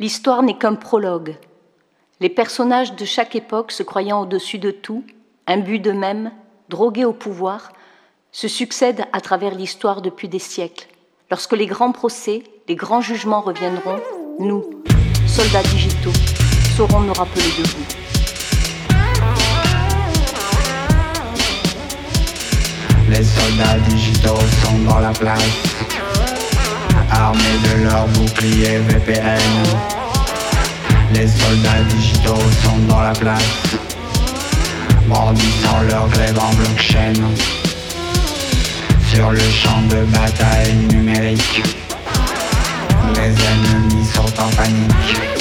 L'histoire n'est qu'un prologue. Les personnages de chaque époque, se croyant au-dessus de tout, imbus d'eux-mêmes, drogués au pouvoir, se succèdent à travers l'histoire depuis des siècles. Lorsque les grands procès, les grands jugements reviendront, nous, soldats digitaux, saurons nous rappeler de vous. Les soldats digitaux sont dans la place, armés de VPN. Les soldats digitaux sont dans la place, brandissant leur grève en blockchain. Sur le champ de bataille numérique, les ennemis sont en panique.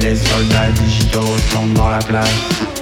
Les soldats digitaux sont dans la place.